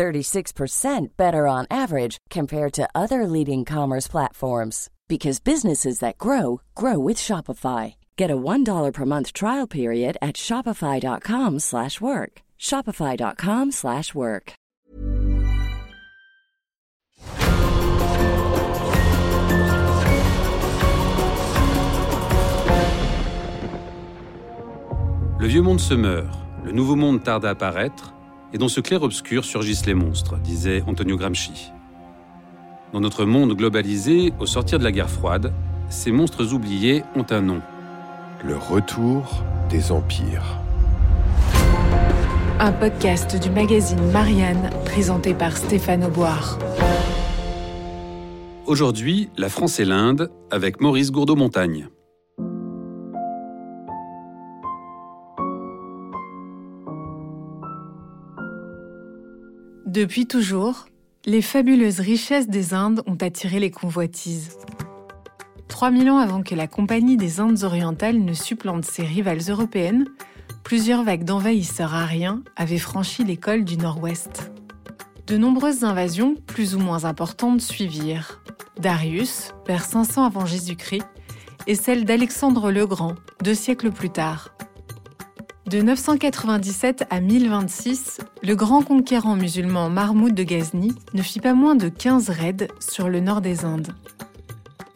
36% better on average compared to other leading commerce platforms because businesses that grow grow with Shopify. Get a $1 per month trial period at shopify.com/work. shopify.com/work. Le vieux monde se meurt, le nouveau monde tarde à apparaître, et dans ce clair-obscur surgissent les monstres, disait Antonio Gramsci. Dans notre monde globalisé, au sortir de la guerre froide, ces monstres oubliés ont un nom. Le retour des empires. Un podcast du magazine Marianne présenté par Stéphane Auboire. Aujourd'hui, la France et l'Inde avec Maurice Gourdeau-Montagne. Depuis toujours, les fabuleuses richesses des Indes ont attiré les convoitises. 3000 ans avant que la Compagnie des Indes orientales ne supplante ses rivales européennes, plusieurs vagues d'envahisseurs ariens avaient franchi les cols du nord-ouest. De nombreuses invasions, plus ou moins importantes, suivirent. Darius, vers 500 avant Jésus-Christ, et celle d'Alexandre le Grand, deux siècles plus tard. De 997 à 1026, le grand conquérant musulman Mahmoud de Ghazni ne fit pas moins de 15 raids sur le nord des Indes.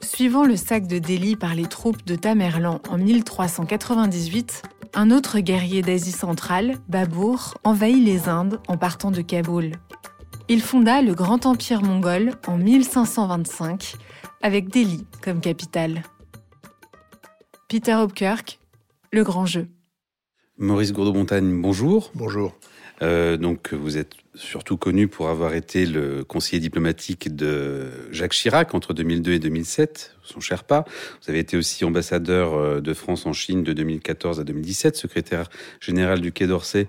Suivant le sac de Delhi par les troupes de Tamerlan en 1398, un autre guerrier d'Asie centrale, Babour, envahit les Indes en partant de Kaboul. Il fonda le grand empire mongol en 1525, avec Delhi comme capitale. Peter Hopkirk, Le Grand Jeu. Maurice Gourdeau-Montagne, bonjour. Bonjour. Euh, donc, vous êtes surtout connu pour avoir été le conseiller diplomatique de Jacques Chirac entre 2002 et 2007, son Sherpa. Vous avez été aussi ambassadeur euh, de France en Chine de 2014 à 2017, secrétaire général du Quai d'Orsay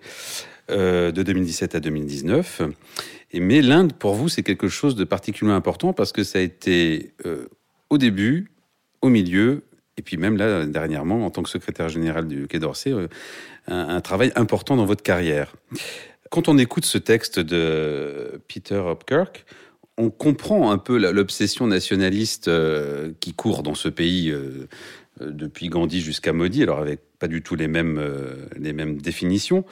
euh, de 2017 à 2019. Et, mais l'Inde, pour vous, c'est quelque chose de particulièrement important parce que ça a été euh, au début, au milieu et puis même là, dernièrement, en tant que secrétaire général du Quai d'Orsay, euh, un, travail important dans votre carrière. Quand on écoute ce texte de Peter Hopkirk, on comprend un peu l'obsession nationaliste euh, qui court dans ce pays euh, depuis Gandhi jusqu'à Modi, alors avec du tout les mêmes, euh, les mêmes définitions.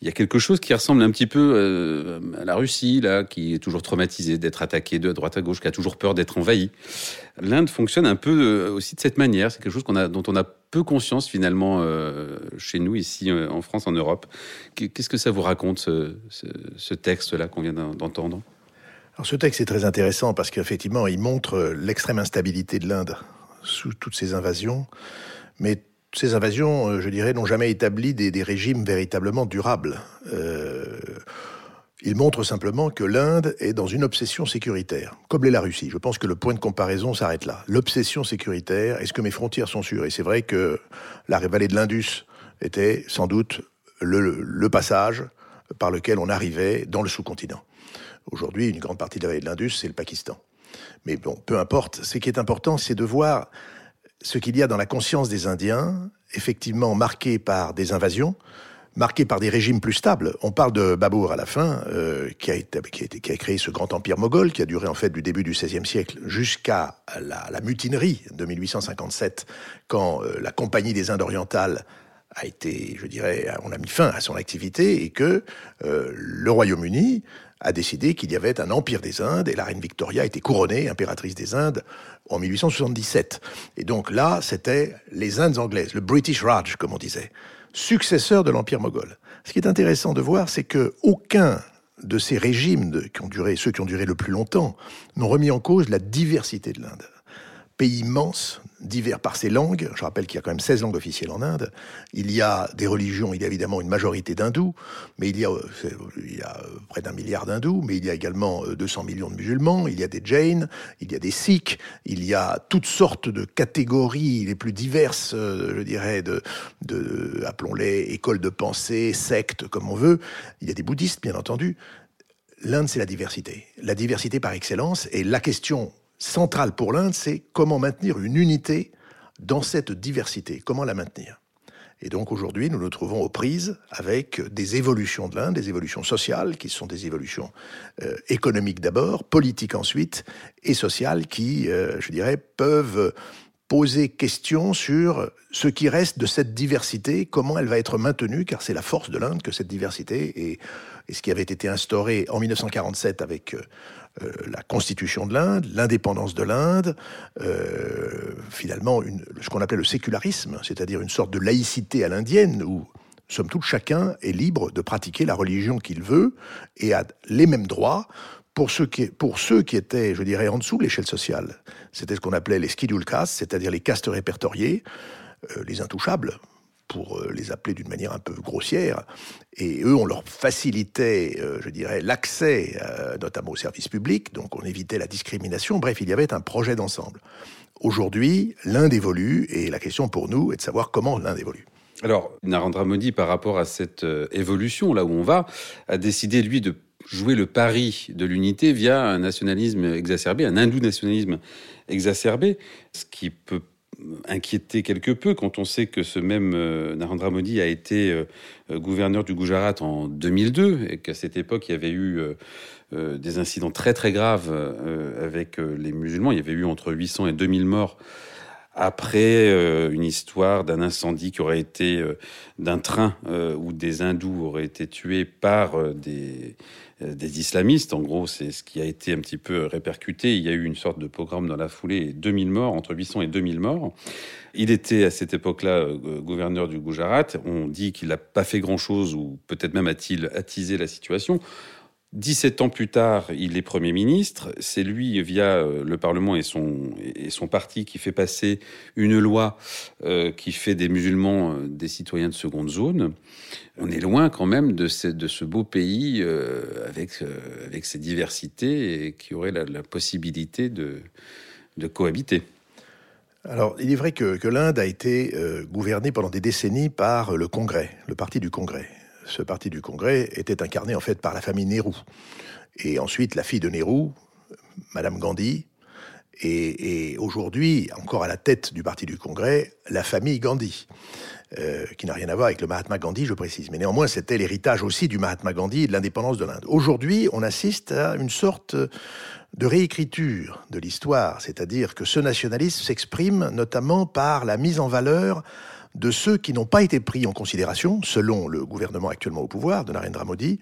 Il y a quelque chose qui ressemble un petit peu euh, à la Russie, là, qui est toujours traumatisée d'être attaquée de droite à gauche, qui a toujours peur d'être envahie. L'Inde fonctionne un peu euh, aussi de cette manière. C'est quelque chose dont on a peu conscience finalement chez nous, ici en France, en Europe. Qu'est-ce que ça vous raconte, ce texte-là qu'on vient d'entendre? Alors ce texte est très intéressant parce qu'effectivement, il montre l'extrême instabilité de l'Inde sous toutes ces invasions, mais ces invasions, je dirais, n'ont jamais établi des, régimes véritablement durables. Euh, il montre simplement que l'Inde est dans une obsession sécuritaire, comme l'est la Russie. Je pense que le point de comparaison s'arrête là. L'obsession sécuritaire, est-ce que mes frontières sont sûres? Et c'est vrai que la vallée de l'Indus était sans doute le, le, passage par lequel on arrivait dans le sous-continent. Aujourd'hui, une grande partie de la vallée de l'Indus, c'est le Pakistan. Mais bon, peu importe. Ce qui est important, c'est de voir ce qu'il y a dans la conscience des Indiens, effectivement marqué par des invasions, marqué par des régimes plus stables. On parle de Babour à la fin, euh, qui, a créé ce grand empire moghol, qui a duré en fait du début du XVIe siècle jusqu'à la, la, mutinerie de 1857, quand euh, la Compagnie des Indes orientales a été, je dirais, on a mis fin à son activité et que euh, le Royaume-Uni a décidé qu'il y avait un empire des Indes et la reine Victoria était couronnée impératrice des Indes en 1877. Et donc là, c'était les Indes anglaises, le British Raj, comme on disait, successeur de l'empire moghol. Ce qui est intéressant de voir, c'est que aucun de ces régimes qui ont duré, ceux qui ont duré le plus longtemps, n'ont remis en cause la diversité de l'Inde pays immense, divers par ses langues. Je rappelle qu'il y a quand même 16 langues officielles en Inde. Il y a des religions, il y a évidemment une majorité d'hindous, mais il y a, euh, euh, près d'un milliard d'hindous, mais il y a également 200 millions de musulmans, il y a des Jains, il y a des Sikhs, il y a toutes sortes de catégories les plus diverses, je dirais, de appelons-les écoles de pensée, sectes, comme on veut. Il y a des bouddhistes, bien entendu. L'Inde, c'est la diversité. La diversité par excellence. Et la question centrale pour l'Inde, c'est comment maintenir une unité dans cette diversité, comment la maintenir. Et donc aujourd'hui, nous nous trouvons aux prises avec des évolutions de l'Inde, des évolutions sociales, qui sont des évolutions euh, économiques d'abord, politiques ensuite, et sociales qui, euh, je dirais, peuvent poser question sur ce qui reste de cette diversité, comment elle va être maintenue, car c'est la force de l'Inde que cette diversité, et, et, ce qui avait été instauré en 1947 avec euh, la constitution de l'Inde, l'indépendance de l'Inde, euh, finalement ce qu'on appelait le sécularisme, c'est-à-dire une sorte de laïcité à l'indienne où somme toute chacun est libre de pratiquer la religion qu'il veut et a les mêmes droits pour ceux qui, pour ceux qui étaient, je dirais, en dessous de l'échelle sociale. C'était ce qu'on appelait les schedule castes, c'est-à-dire les castes répertoriés, euh, les intouchables, pour euh, les appeler d'une manière un peu grossière. Et eux, on leur facilitait, euh, je dirais, l'accès, euh, notamment aux services publics, donc on évitait la discrimination. Bref, il y avait un projet d'ensemble. Aujourd'hui, l'Inde évolue, et la question pour nous est de savoir comment l'Inde évolue. Alors, Narendra Modi, par rapport à cette évolution, là où on va, a décidé, lui, de jouer le pari de l'unité via un nationalisme exacerbé, un hindou-nationalisme exacerbé, ce qui peut inquiété quelque peu quand on sait que ce même euh, Narendra Modi a été euh, gouverneur du Gujarat en 2002 et qu'à cette époque il y avait eu euh, des incidents très très graves avec les musulmans. Il y avait eu entre 800 et 2000 morts après une histoire d'un incendie qui aurait été d'un train où des hindous auraient été tués par des euh, des islamistes. En gros, c'est ce qui a été un petit peu répercuté. Il y a eu une sorte de programme dans la foulée, 2000 morts, entre 800 et 2000 morts. Il était à cette époque-là euh, gouverneur du Gujarat. On dit qu'il n'a pas fait grand-chose, ou peut-être même a-t-il attisé la situation. 17 ans plus tard, il est Premier ministre. C'est lui, via euh, le Parlement et son, parti, qui fait passer une loi euh, qui fait des musulmans euh, des citoyens de seconde zone. On est loin quand même de ce, beau pays avec, ses diversités et qui aurait la, possibilité de, cohabiter. Alors, il est vrai que l'Inde a été gouvernée pendant des décennies par le Congrès, le parti du Congrès ce parti du Congrès était incarné en fait par la famille Nehru. Et ensuite, la fille de Nehru, Madame Gandhi, et, aujourd'hui, encore à la tête du parti du Congrès, la famille Gandhi, euh, qui n'a rien à voir avec le Mahatma Gandhi, je précise. Mais néanmoins, c'était l'héritage aussi du Mahatma Gandhi et de l'indépendance de l'Inde. Aujourd'hui, on assiste à une sorte de réécriture de l'histoire, c'est-à-dire que ce nationalisme s'exprime notamment par la mise en valeur de ceux qui n'ont pas été pris en considération, selon le gouvernement actuellement au pouvoir, de Narendra Modi.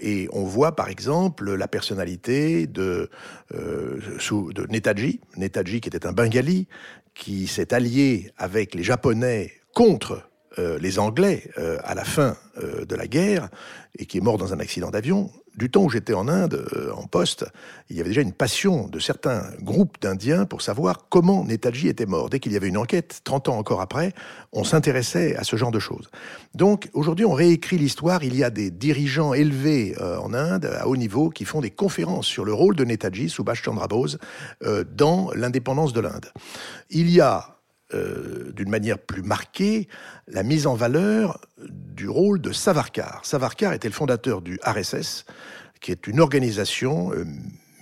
Et on voit par exemple la personnalité de, euh, de Netaji, Netaji qui était un Bengali, qui s'est allié avec les Japonais contre euh, les Anglais euh, à la fin euh, de la guerre et qui est mort dans un accident d'avion du temps où j'étais en Inde, en poste, il y avait déjà une passion de certains groupes d'Indiens pour savoir comment Netaji était mort. Dès qu'il y avait une enquête, 30 ans encore après, on s'intéressait à ce genre de choses. Donc aujourd'hui, on réécrit l'histoire. Il y a des dirigeants élevés en Inde, à haut niveau, qui font des conférences sur le rôle de Netaji, Subhash Chandra Bose, dans l'indépendance de l'Inde. Il y a d'une manière plus marquée la mise en valeur du rôle de Savarkar. Savarkar était le fondateur du RSS, qui est une organisation euh,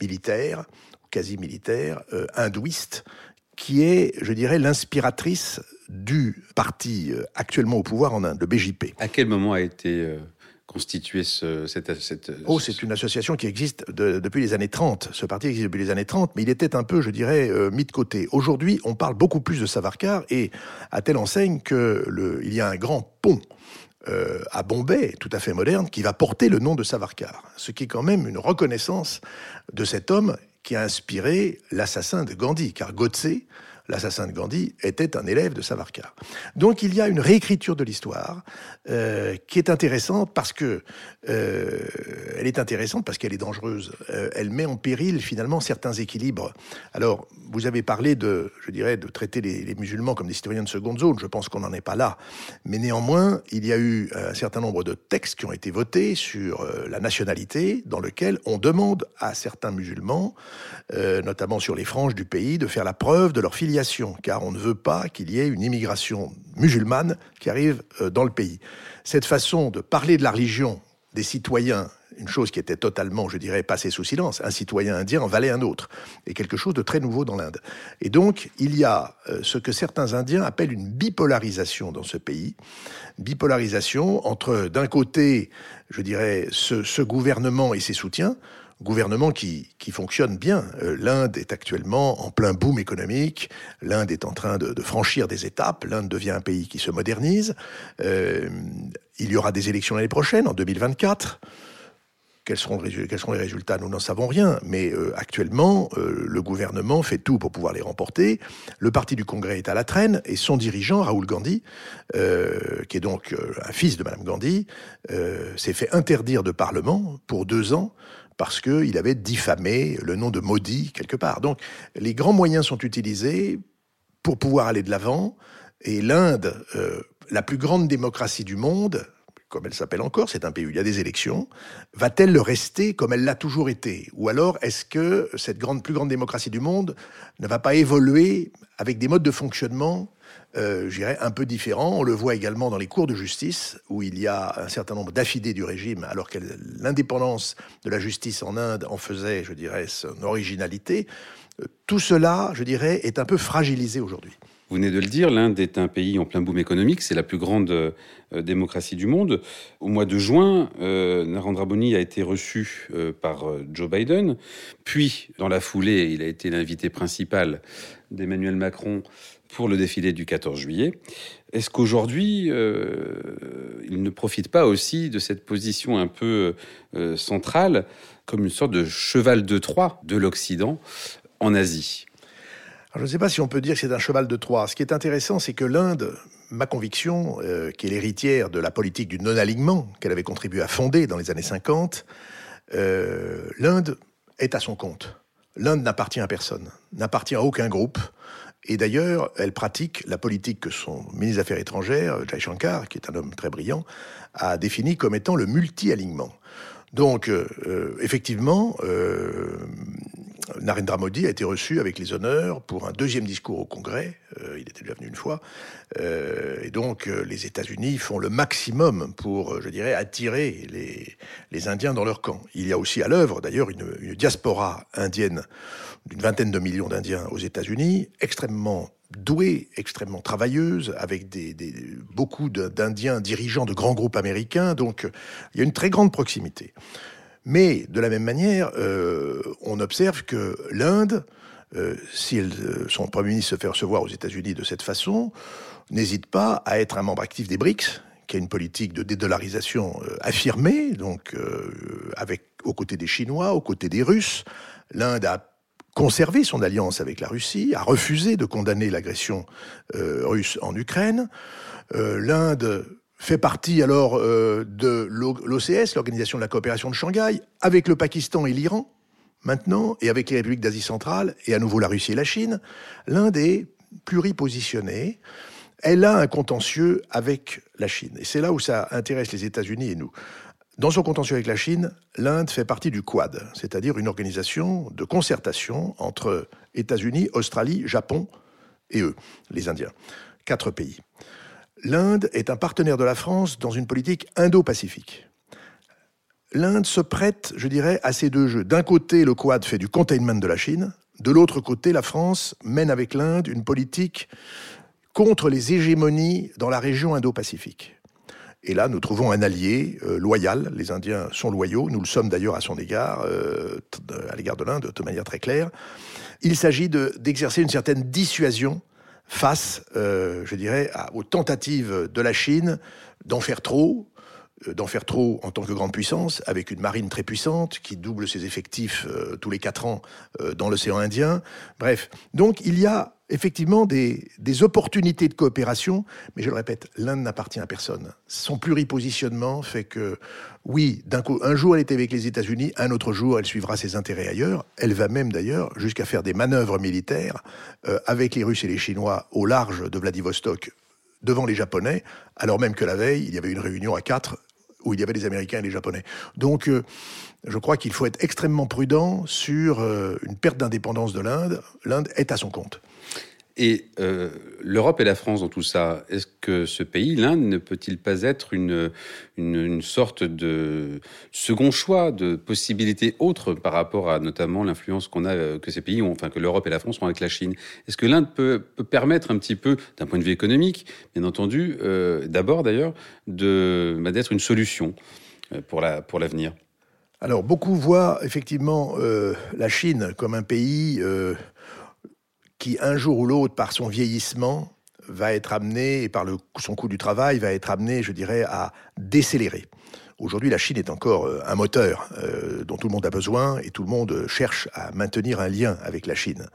militaire, quasi militaire, euh, hindouiste, qui est, je dirais, l'inspiratrice du parti euh, actuellement au pouvoir en Inde, le BJP. À quel moment a été constitué ce, cette, cette, Oh, c'est une association qui existe depuis les années 30. Ce parti existe depuis les années 30, mais il était un peu, je dirais, mis de côté. Aujourd'hui, on parle beaucoup plus de Savarkar et à telle enseigne que le, il y a un grand pont euh, à Bombay, tout à fait moderne, qui va porter le nom de Savarkar. Ce qui est quand même une reconnaissance de cet homme qui a inspiré l'assassin de Gandhi, car Godse, l'assassin de Gandhi, était un élève de Savarkar. Donc il y a une réécriture de l'histoire euh, qui est intéressante parce que euh, elle est intéressante parce qu'elle est dangereuse. Euh, elle met en péril finalement certains équilibres. Alors vous avez parlé de, je dirais, de traiter les, les musulmans comme des citoyens de seconde zone. Je pense qu'on n'en est pas là, mais néanmoins il y a eu un certain nombre de textes qui ont été votés sur la nationalité, dans lequel on demande à certains musulmans, notamment sur les franges du pays, de faire la preuve de leur filiation, car on ne veut pas qu'il y ait une immigration musulmane qui arrive euh, dans le pays. Cette façon de parler de la religion des citoyens une chose qui était totalement, je dirais, passée sous silence. Un citoyen indien en valait un autre, et quelque chose de très nouveau dans l'Inde. Et donc, il y a ce que certains Indiens appellent une bipolarisation dans ce pays, bipolarisation entre, d'un côté, je dirais, ce, gouvernement et ses soutiens, gouvernement qui, qui fonctionne bien. Euh, L'Inde est actuellement en plein boom économique, l'Inde est en train de, franchir des étapes, l'Inde devient un pays qui se modernise, euh, il y aura des élections l'année prochaine, en 2024. Quels seront, les résultats? Nous n'en savons rien, mais euh, actuellement, le gouvernement fait tout pour pouvoir les remporter. Le parti du Congrès est à la traîne et son dirigeant, Raoul Gandhi, qui est donc un fils de Madame Gandhi, s'est fait interdire de Parlement pour deux ans parce qu'il avait diffamé le nom de Modi quelque part. Donc, les grands moyens sont utilisés pour pouvoir aller de l'avant. Et l'Inde, euh, la plus grande démocratie du monde, comme elle s'appelle encore, c'est un pays où il y a des élections, va-t-elle le rester comme elle l'a toujours été? Ou alors est-ce que cette grande, plus grande démocratie du monde ne va pas évoluer avec des modes de fonctionnement euh, je dirais, un peu différents. On le voit également dans les cours de justice, où il y a un certain nombre d'affidés du régime, alors que l'indépendance de la justice en Inde en faisait, je dirais, son originalité. Tout cela, je dirais, est un peu fragilisé aujourd'hui. Vous venez de le dire, l'Inde est un pays en plein boom économique, c'est la plus grande euh, démocratie du monde. Au mois de juin, euh, Narendra Modi a été reçu euh, par Joe Biden, puis dans la foulée, il a été l'invité principal d'Emmanuel Macron pour le défilé du 14 juillet. Est-ce qu'aujourd'hui, euh, il ne profite pas aussi de cette position un peu euh, centrale comme une sorte de cheval de Troie de l'Occident en Asie? Je ne sais pas si on peut dire que c'est un cheval de Troie. Ce qui est intéressant, c'est que l'Inde, ma conviction, euh, qui est l'héritière de la politique du non-alignement qu'elle avait contribué à fonder dans les années 50, euh, l'Inde est à son compte. L'Inde n'appartient à personne, n'appartient à aucun groupe. Et d'ailleurs, elle pratique la politique que son ministre des Affaires étrangères, Jai Shankar, qui est un homme très brillant, a défini comme étant le multi-alignement. Donc, euh, effectivement, euh, Narendra Modi a été reçu avec les honneurs pour un deuxième discours au Congrès. Euh, il était déjà venu une fois. Euh, et donc, euh, les États-Unis font le maximum pour, je dirais, attirer les, Indiens dans leur camp. Il y a aussi à l'œuvre, d'ailleurs, une, diaspora indienne d'une vingtaine de millions d'Indiens aux États-Unis, extrêmement douée, extrêmement travailleuse, avec des beaucoup d'Indiens dirigeants de grands groupes américains. Donc, il y a une très grande proximité. Mais de la même manière, euh, on observe que l'Inde, euh, si elle, son Premier ministre se fait recevoir aux États-Unis de cette façon, n'hésite pas à être un membre actif des BRICS, qui a une politique de dédollarisation euh, affirmée, donc euh, avec aux côtés des Chinois, aux côtés des Russes. L'Inde a conservé son alliance avec la Russie, a refusé de condamner l'agression euh, russe en Ukraine. Euh, L'Inde fait partie alors euh, de l'OCS, l'Organisation de la coopération de Shanghai, avec le Pakistan et l'Iran, maintenant, et avec les républiques d'Asie centrale, et à nouveau la Russie et la Chine. L'Inde est pluripositionnée. Elle a un contentieux avec la Chine. Et c'est là où ça intéresse les États-Unis et nous. Dans son contentieux avec la Chine, l'Inde fait partie du Quad, c'est-à-dire une organisation de concertation entre États-Unis, Australie, Japon et eux, les Indiens. Quatre pays. L'Inde est un partenaire de la France dans une politique indo-pacifique. L'Inde se prête, je dirais, à ces deux jeux. D'un côté, le Quad fait du containment de la Chine. De l'autre côté, la France mène avec l'Inde une politique contre les hégémonies dans la région indo-pacifique. Et là, nous trouvons un allié euh, loyal. Les Indiens sont loyaux. Nous le sommes d'ailleurs à son égard, euh, à l'égard de l'Inde, de manière très claire. Il s'agit d'exercer une certaine dissuasion face, euh, je dirais, aux tentatives de la Chine d'en faire trop, euh, d'en faire trop en tant que grande puissance, avec une marine très puissante qui double ses effectifs euh, tous les quatre ans dans l'océan Indien. Bref, donc il y a effectivement des, opportunités de coopération, mais je le répète, l'Inde n'appartient à personne. Son pluripositionnement fait que, oui, d'un coup, un jour elle est avec les États-Unis, un autre jour elle suivra ses intérêts ailleurs. Elle va même d'ailleurs jusqu'à faire des manœuvres militaires euh, avec les Russes et les Chinois au large de Vladivostok devant les Japonais, alors même que la veille, il y avait une réunion à quatre où il y avait les Américains et les Japonais. Donc, euh, je crois qu'il faut être extrêmement prudent sur euh, une perte d'indépendance de l'Inde. L'Inde est à son compte. Et euh, l'Europe et la France dans tout ça, est-ce que ce pays, l'Inde, ne peut-il pas être une, une, sorte de second choix, de possibilité autre par rapport à notamment l'influence qu'on a, euh, que ces pays ont, enfin que l'Europe et la France ont avec la Chine? Est-ce que l'Inde peut, permettre un petit peu, d'un point de vue économique, bien entendu, d'abord d'ailleurs, bah, d'être une solution pour la pour l'avenir? Alors, beaucoup voient effectivement euh, la Chine comme un pays euh, qui, un jour ou l'autre, par son vieillissement, va être amené, et par son coût du travail, va être amené, je dirais, à décélérer. Aujourd'hui, la Chine est encore euh, un moteur euh, dont tout le monde a besoin et tout le monde cherche à maintenir un lien avec la Chine.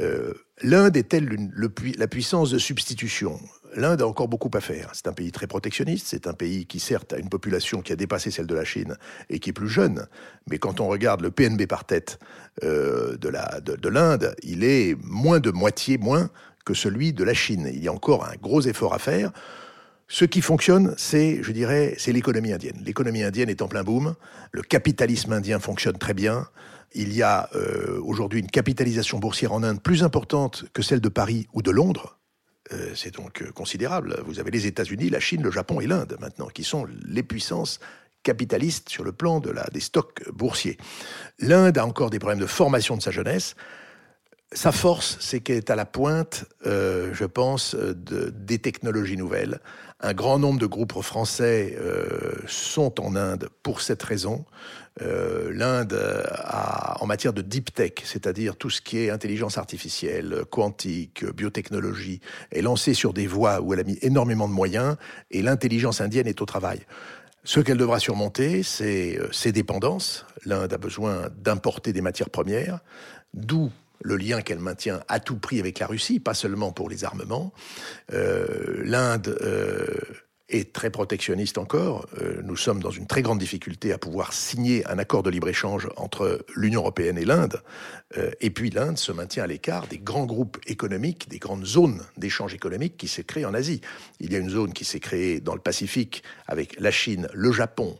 Euh, L'Inde est-elle la puissance de substitution? L'Inde a encore beaucoup à faire. C'est un pays très protectionniste, c'est un pays qui certes a une population qui a dépassé celle de la Chine et qui est plus jeune, mais quand on regarde le PNB par tête de l'Inde, de, il est moins de moitié moins que celui de la Chine. Il y a encore un gros effort à faire. Ce qui fonctionne, c'est, je dirais, c'est l'économie indienne. L'économie indienne est en plein boom. Le capitalisme indien fonctionne très bien. Il y a euh, aujourd'hui une capitalisation boursière en Inde plus importante que celle de Paris ou de Londres. Euh, c'est donc euh, considérable. Vous avez les États-Unis, la Chine, le Japon et l'Inde maintenant, qui sont les puissances capitalistes sur le plan de la, des stocks boursiers. L'Inde a encore des problèmes de formation de sa jeunesse. Sa force, c'est qu'elle est à la pointe, je pense, de, des technologies nouvelles, un grand nombre de groupes français euh, sont en Inde pour cette raison. Euh, L'Inde a, en matière de deep tech, c'est-à-dire tout ce qui est intelligence artificielle, quantique, biotechnologie, est lancée sur des voies où elle a mis énormément de moyens et l'intelligence indienne est au travail. Ce qu'elle devra surmonter, c'est euh, ses dépendances. L'Inde a besoin d'importer des matières premières, d'où le lien qu'elle maintient à tout prix avec la Russie, pas seulement pour les armements. Euh, L'Inde euh, est très protectionniste encore. Euh, nous sommes dans une très grande difficulté à pouvoir signer un accord de libre-échange entre l'Union européenne et l'Inde. et puis l'Inde se maintient à l'écart des grands groupes économiques, des grandes zones d'échange économique qui s'est créée en Asie. Il y a une zone qui s'est créée dans le Pacifique avec la Chine, le Japon,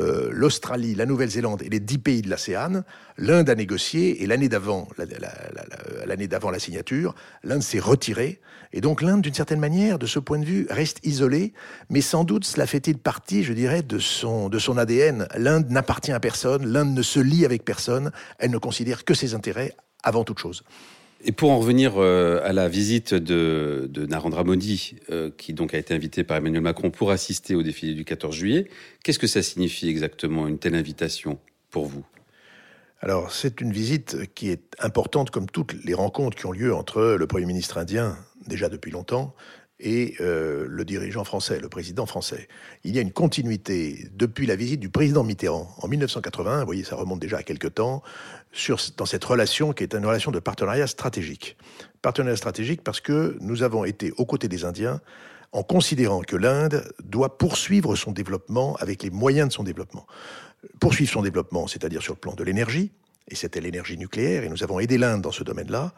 euh, l'Australie, la Nouvelle-Zélande et les dix pays de l'ASEAN, l'Inde a négocié et l'année d'avant, l'année d'avant la signature, l'Inde s'est retirée. Et donc l'Inde, d'une certaine manière, de ce point de vue, reste isolée, mais sans doute cela fait-il partie, je dirais, de son, de son ADN. L'Inde n'appartient à personne, l'Inde ne se lie avec personne, elle ne considère que ses intérêts avant toute chose. Et pour en revenir euh, à la visite de, Narendra Modi, euh, qui donc a été invité par Emmanuel Macron pour assister au défilé du 14 juillet, qu'est-ce que ça signifie exactement, une telle invitation pour vous? Alors, c'est une visite qui est importante comme toutes les rencontres qui ont lieu entre le Premier ministre indien, déjà depuis longtemps, et euh, le dirigeant français, le président français. Il y a une continuité depuis la visite du président Mitterrand en 1980, vous voyez, ça remonte déjà à quelques temps, dans cette relation qui est une relation de partenariat stratégique. Partenariat stratégique parce que nous avons été aux côtés des Indiens en considérant que l'Inde doit poursuivre son développement avec les moyens de son développement. Poursuivre son développement, c'est-à-dire sur le plan de l'énergie, et c'était l'énergie nucléaire, et nous avons aidé l'Inde dans ce domaine-là.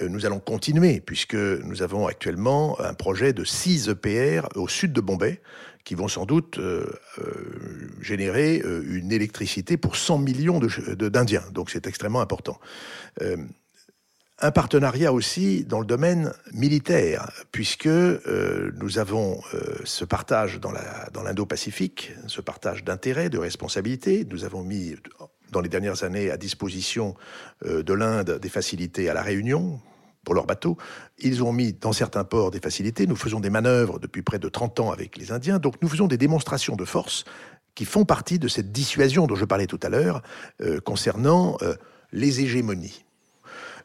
Euh, nous allons continuer, puisque nous avons actuellement un projet de 6 EPR au sud de Bombay, qui vont sans doute euh, euh, générer une électricité pour 100 millions d'Indiens. Donc c'est extrêmement important. un partenariat aussi dans le domaine militaire, puisque nous avons ce partage dans l'Indo-Pacifique, ce partage d'intérêts, de responsabilités. Nous avons mis dans les dernières années à disposition euh, de l'Inde des facilités à la Réunion pour leurs bateaux. Ils ont mis dans certains ports des facilités. Nous faisons des manœuvres depuis près de 30 ans avec les Indiens. Donc nous faisons des démonstrations de force qui font partie de cette dissuasion dont je parlais tout à l'heure euh, concernant euh, les hégémonies.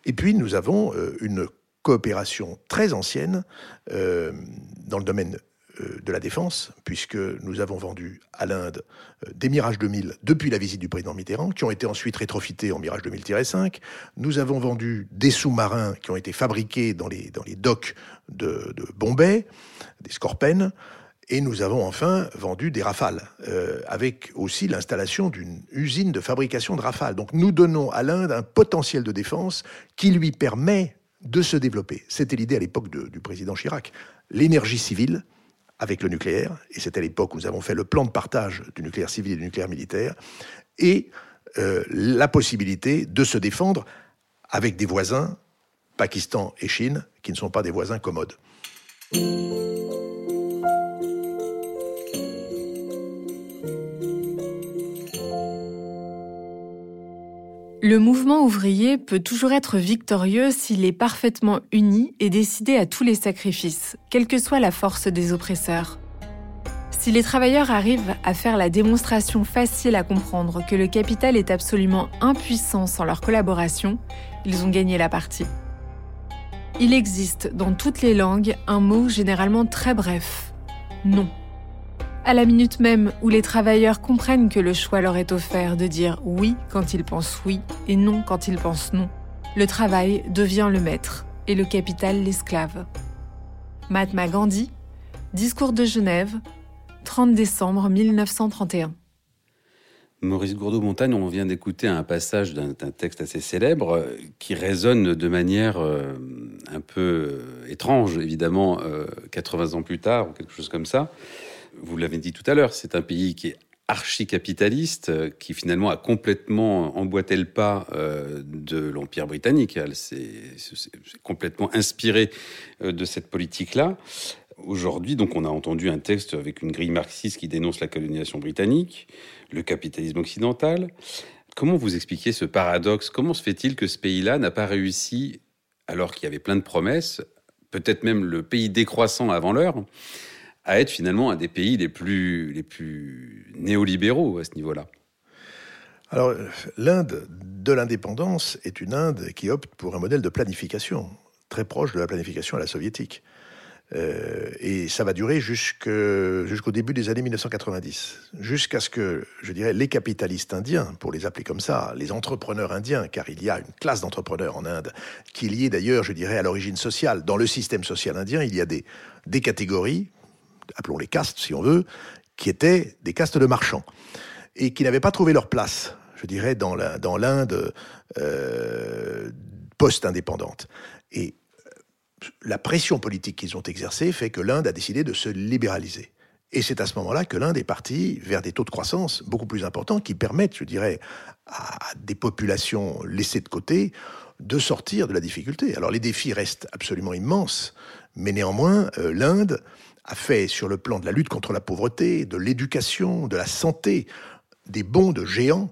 Et puis nous avons une coopération très ancienne dans le domaine de la défense, puisque nous avons vendu à l'Inde euh, des Mirage 2000 depuis la visite du président Mitterrand, qui ont été ensuite rétrofités en Mirage 2000-5. Nous avons vendu des sous-marins qui ont été fabriqués dans les, dans les docks de, de Bombay, des Scorpènes. Et nous avons enfin vendu des Rafales, euh, avec aussi l'installation d'une usine de fabrication de Rafales. Donc nous donnons à l'Inde un potentiel de défense qui lui permet de se développer. C'était l'idée à l'époque du président Chirac. L'énergie civile avec le nucléaire, et c'est à l'époque où nous avons fait le plan de partage du nucléaire civil et du nucléaire militaire, et euh, la possibilité de se défendre avec des voisins, Pakistan et Chine, qui ne sont pas des voisins commodes. Le mouvement ouvrier peut toujours être victorieux s'il est parfaitement uni et décidé à tous les sacrifices, quelle que soit la force des oppresseurs. Si les travailleurs arrivent à faire la démonstration facile à comprendre que le capital est absolument impuissant sans leur collaboration, ils ont gagné la partie. Il existe dans toutes les langues un mot généralement très bref, non. À la minute même où les travailleurs comprennent que le choix leur est offert de dire oui quand ils pensent oui et non quand ils pensent non, le travail devient le maître et le capital l'esclave. Mahatma Gandhi, Discours de Genève, 30 décembre 1931. Maurice Gourdeau-Montagne, on vient d'écouter un passage d'un texte assez célèbre euh, qui résonne de manière euh, un peu euh, étrange, évidemment, 80 ans plus tard, ou quelque chose comme ça vous l'avez dit tout à l'heure, c'est un pays qui est archi-capitaliste, euh, qui finalement a complètement emboîté le pas euh, de l'Empire britannique. Elle s'est complètement inspirée euh, de cette politique-là. Aujourd'hui, donc, on a entendu un texte avec une grille marxiste qui dénonce la colonisation britannique, le capitalisme occidental. Comment vous expliquez ce paradoxe? Comment se fait-il que ce pays-là n'a pas réussi, alors qu'il y avait plein de promesses, peut-être même le pays décroissant avant l'heure, à être finalement un des pays les plus, les plus néolibéraux à ce niveau-là. Alors, l'Inde de l'indépendance est une Inde qui opte pour un modèle de planification, très proche de la planification à la soviétique. Euh, et ça va durer jusqu'au début des années 1990, jusqu'à ce que, je dirais, les capitalistes indiens, pour les appeler comme ça, les entrepreneurs indiens, car il y a une classe d'entrepreneurs en Inde, qui est liée d'ailleurs, je dirais, à l'origine sociale. Dans le système social indien, il y a des, des catégories appelons les castes si on veut, qui étaient des castes de marchands et qui n'avaient pas trouvé leur place, je dirais, dans l'Inde euh, post-indépendante. Et euh, la pression politique qu'ils ont exercée fait que l'Inde a décidé de se libéraliser. Et c'est à ce moment-là que l'Inde est partie vers des taux de croissance beaucoup plus importants qui permettent, je dirais, à des populations laissées de côté de sortir de la difficulté. Alors les défis restent absolument immenses, mais néanmoins, euh, l'Inde a fait sur le plan de la lutte contre la pauvreté, de l'éducation, de la santé, des bons de géants,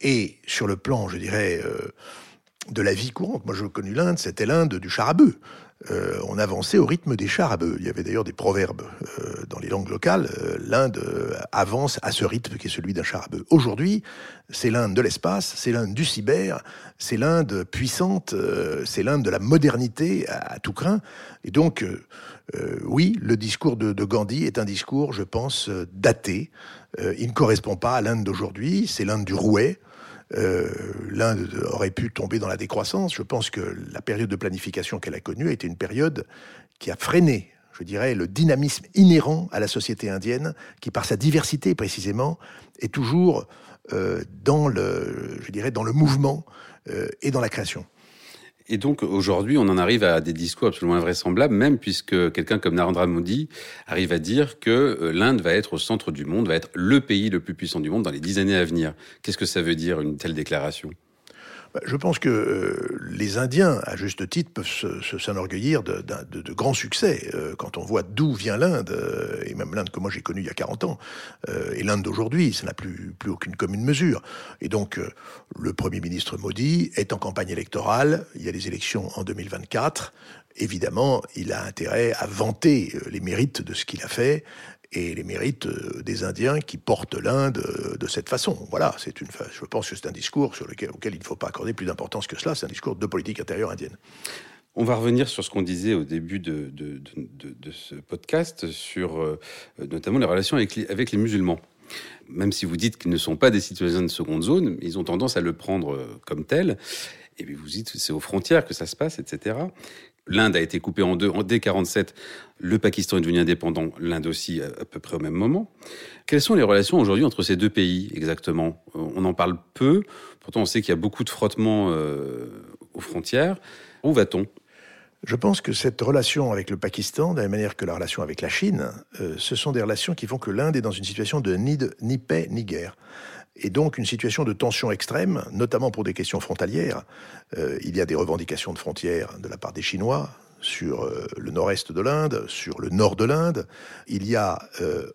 et sur le plan, je dirais, euh, de la vie courante. Moi, je connu l'Inde, c'était l'Inde du char à bœuf. Euh, on avançait au rythme des chars à bœuf. Il y avait d'ailleurs des proverbes euh, dans les langues locales. L'Inde avance à ce rythme qui est celui d'un char à bœuf. Aujourd'hui, c'est l'Inde de l'espace, c'est l'Inde du cyber, c'est l'Inde puissante, c'est l'Inde de la modernité à, tout craint. Et donc, euh, oui, le discours de, Gandhi est un discours, je pense, euh, daté. Euh, il ne correspond pas à l'Inde d'aujourd'hui, c'est l'Inde du rouet. L'Inde aurait pu tomber dans la décroissance. Je pense que la période de planification qu'elle a connue a été une période qui a freiné, je dirais, le dynamisme inhérent à la société indienne, qui par sa diversité précisément est toujours dans le, je dirais, dans le mouvement et dans la création. Et donc aujourd'hui, on en arrive à des discours absolument invraisemblables, même puisque quelqu'un comme Narendra Modi arrive à dire que euh, l'Inde va être au centre du monde, va être le pays le plus puissant du monde dans les dix années à venir. Qu'est-ce que ça veut dire une telle déclaration? Je pense que euh, les Indiens, à juste titre, peuvent s'enorgueillir de, de, grands succès. Euh, quand on voit d'où vient l'Inde, euh, et même l'Inde que moi j'ai connue il y a 40 ans, et l'Inde d'aujourd'hui, ça n'a plus, aucune commune mesure. Et donc, le Premier ministre Modi est en campagne électorale, il y a des élections en 2024. Évidemment, il a intérêt à vanter les mérites de ce qu'il a fait et les mérites euh, des Indiens qui portent l'Inde euh, de cette façon. Voilà, c'est une, je pense que c'est un discours sur lequel, auquel il ne faut pas accorder plus d'importance que cela. C'est un discours de politique intérieure indienne. On va revenir sur ce qu'on disait au début de, ce podcast, sur euh, notamment les relations avec les, musulmans. Même si vous dites qu'ils ne sont pas des citoyens de seconde zone, ils ont tendance à le prendre comme tel. Et puis vous dites c'est aux frontières que ça se passe, etc. L'Inde a été coupée en deux. En dès 47, le Pakistan est devenu indépendant, l'Inde aussi à, peu près au même moment. Quelles sont les relations aujourd'hui entre ces deux pays exactement? On en parle peu, pourtant on sait qu'il y a beaucoup de frottements euh, aux frontières. Où va-t-on? Je pense que cette relation avec le Pakistan, de la même manière que la relation avec la Chine, euh, ce sont des relations qui font que l'Inde est dans une situation de ni, ni paix ni guerre. Et donc une situation de tension extrême, notamment pour des questions frontalières. Euh, il y a des revendications de frontières de la part des Chinois sur euh, le nord-est de l'Inde, sur le nord de l'Inde. Il y a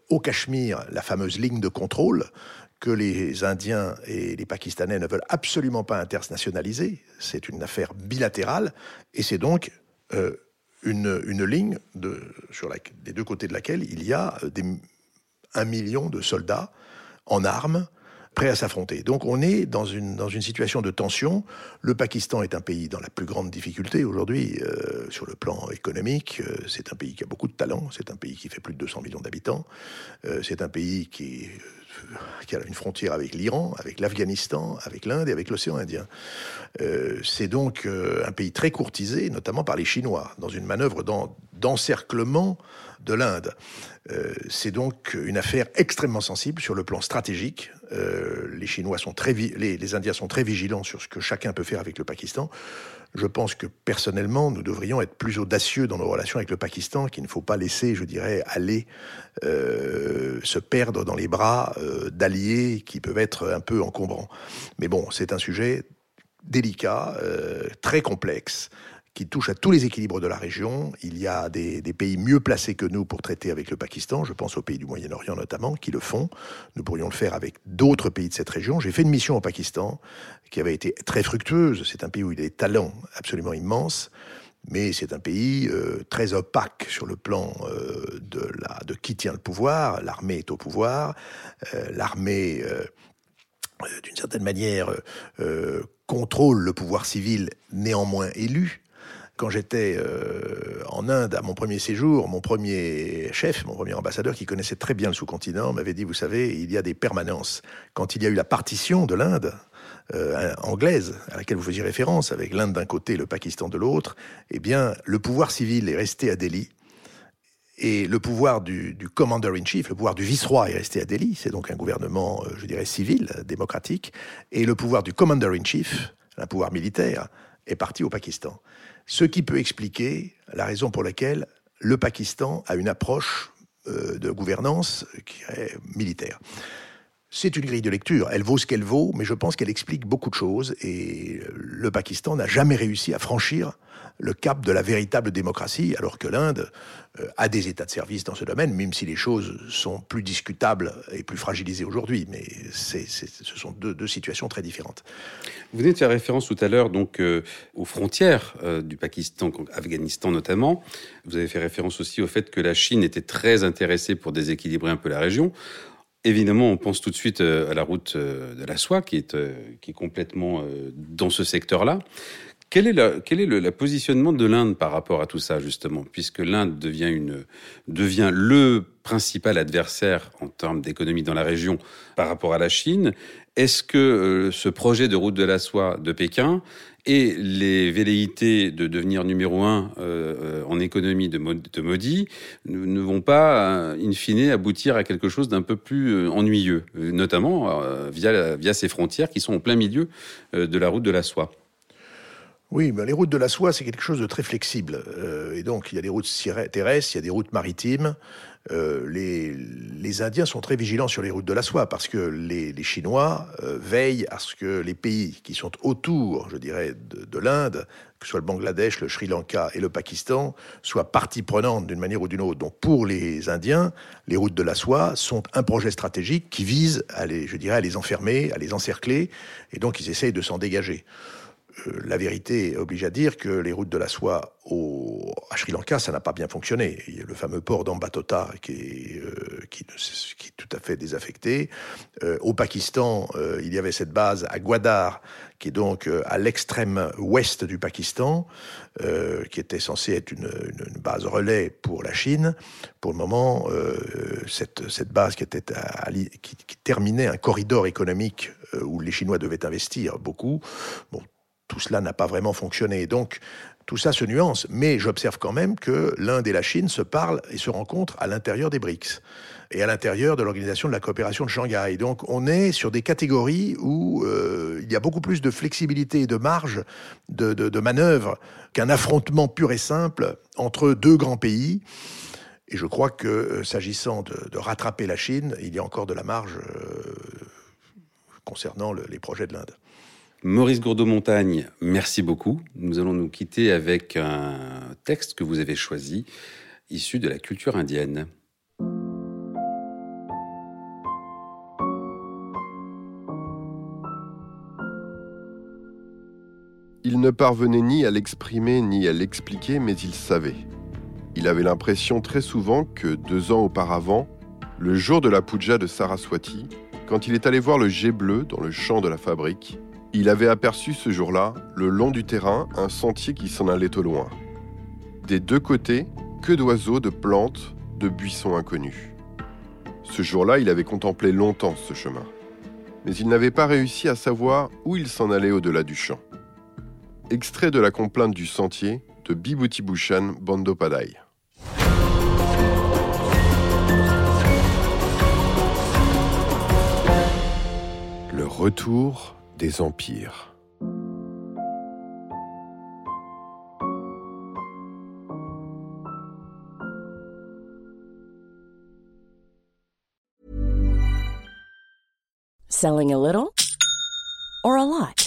au Cachemire la fameuse ligne de contrôle que les Indiens et les Pakistanais ne veulent absolument pas internationaliser. C'est une affaire bilatérale et c'est donc euh, une, ligne sur la, des deux côtés de laquelle il y a des, un million de soldats en armes prêts à s'affronter. Donc on est dans une, dans une situation de tension. Le Pakistan est un pays dans la plus grande difficulté aujourd'hui euh, sur le plan économique. Euh, c'est un pays qui a beaucoup de talent. C'est un pays qui fait plus de 200 millions d'habitants. c'est un pays qui qui a une frontière avec l'Iran, avec l'Afghanistan, avec l'Inde et avec l'océan Indien. Euh, c'est donc euh, un pays très courtisé, notamment par les Chinois, dans une manœuvre d'encerclement de l'Inde. Euh, c'est donc une affaire extrêmement sensible sur le plan stratégique. les Chinois sont très, les, Indiens sont très vigilants sur ce que chacun peut faire avec le Pakistan. Je pense que personnellement, nous devrions être plus audacieux dans nos relations avec le Pakistan, qu'il ne faut pas laisser, je dirais, aller euh, se perdre dans les bras euh, d'alliés qui peuvent être un peu encombrants. Mais bon, c'est un sujet délicat, euh, très complexe, qui touche à tous les équilibres de la région. Il y a des, pays mieux placés que nous pour traiter avec le Pakistan. Je pense aux pays du Moyen-Orient notamment, qui le font. Nous pourrions le faire avec d'autres pays de cette région. J'ai fait une mission au Pakistan qui avait été très fructueuse. C'est un pays où il y a des talents absolument immenses. Mais c'est un pays euh, très opaque sur le plan euh, de, qui tient le pouvoir. L'armée est au pouvoir. Euh, l'armée d'une certaine manière, contrôle le pouvoir civil néanmoins élu. Quand j'étais euh, en Inde à mon premier séjour, mon premier chef, mon premier ambassadeur qui connaissait très bien le sous-continent m'avait dit, vous savez, il y a des permanences. Quand il y a eu la partition de l'Inde, euh, anglaise, à laquelle vous faisiez référence, avec l'Inde d'un côté et le Pakistan de l'autre, eh bien, le pouvoir civil est resté à Delhi. Et le pouvoir du, du commander-in-chief, le pouvoir du vice-roi est resté à Delhi. C'est donc un gouvernement, euh, je dirais, civil, démocratique. Et le pouvoir du commander-in-chief, un pouvoir militaire, est parti au Pakistan. Ce qui peut expliquer la raison pour laquelle le Pakistan a une approche euh, de gouvernance qui est militaire. C'est une grille de lecture, elle vaut ce qu'elle vaut, mais je pense qu'elle explique beaucoup de choses et le Pakistan n'a jamais réussi à franchir le cap de la véritable démocratie, alors que l'Inde euh, a des états de service dans ce domaine, même si les choses sont plus discutables et plus fragilisées aujourd'hui. Mais ce sont deux, situations très différentes. Vous venez de faire référence tout à l'heure donc euh, aux frontières euh, du Pakistan, Afghanistan notamment. Vous avez fait référence aussi au fait que la Chine était très intéressée pour déséquilibrer un peu la région. Évidemment, on pense tout de suite à la route de la soie, qui est, qui est complètement dans ce secteur-là. Quel est, le, positionnement de l'Inde par rapport à tout ça, justement, puisque l'Inde devient, devient le principal adversaire en termes d'économie dans la région par rapport à la Chine? Est-ce que euh, ce projet de route de la soie de Pékin et les velléités de devenir numéro un euh, en économie de, de Modi ne, vont pas, in fine, aboutir à quelque chose d'un peu plus euh, ennuyeux, notamment via, via ces frontières qui sont en plein milieu de la route de la soie oui, ben les routes de la soie, c'est quelque chose de très flexible. Euh, et donc, il y a des routes terrestres, il y a des routes maritimes. Euh, les, Indiens sont très vigilants sur les routes de la soie parce que les, Chinois euh, veillent à ce que les pays qui sont autour, je dirais, de, de l'Inde, que ce soit le Bangladesh, le Sri Lanka et le Pakistan, soient partie prenante d'une manière ou d'une autre. Donc, pour les Indiens, les routes de la soie sont un projet stratégique qui vise à les, je dirais, à les enfermer, à les encercler, et donc ils essayent de s'en dégager. La vérité oblige à dire que les routes de la soie au, à Sri Lanka, ça n'a pas bien fonctionné. Il y a le fameux port d'Ambatota qui est, euh, tout à fait désaffecté. Euh, au Pakistan, euh, il y avait cette base à Gwadar, qui est donc à l'extrême ouest du Pakistan, qui était censée être une, base relais pour la Chine. Pour le moment, cette, base qui, était à, qui, terminait un corridor économique où les Chinois devaient investir beaucoup, bon, tout cela n'a pas vraiment fonctionné. Donc, tout ça se nuance, mais j'observe quand même que l'Inde et la Chine se parlent et se rencontrent à l'intérieur des BRICS et à l'intérieur de l'Organisation de la coopération de Shanghai. Donc on est sur des catégories où euh, il y a beaucoup plus de flexibilité et de marge de, manœuvre qu'un affrontement pur et simple entre deux grands pays. Et je crois que euh, s'agissant de, rattraper la Chine, il y a encore de la marge euh, concernant le, les projets de l'Inde. Maurice Gourdeau-Montagne, merci beaucoup. Nous allons nous quitter avec un texte que vous avez choisi, issu de la culture indienne. Il ne parvenait ni à l'exprimer ni à l'expliquer, mais il savait. Il avait l'impression très souvent que deux ans auparavant, le jour de la puja de Saraswati, quand il est allé voir le jet bleu dans le champ de la fabrique, il avait aperçu ce jour-là, le long du terrain, un sentier qui s'en allait au loin. Des deux côtés, que d'oiseaux, de plantes, de buissons inconnus. Ce jour-là, il avait contemplé longtemps ce chemin. Mais il n'avait pas réussi à savoir où il s'en allait au-delà du champ. Extrait de la complainte du sentier de Bibhuti Bhushan Bandopadhyay. Le retour des empires. Selling a little or a lot?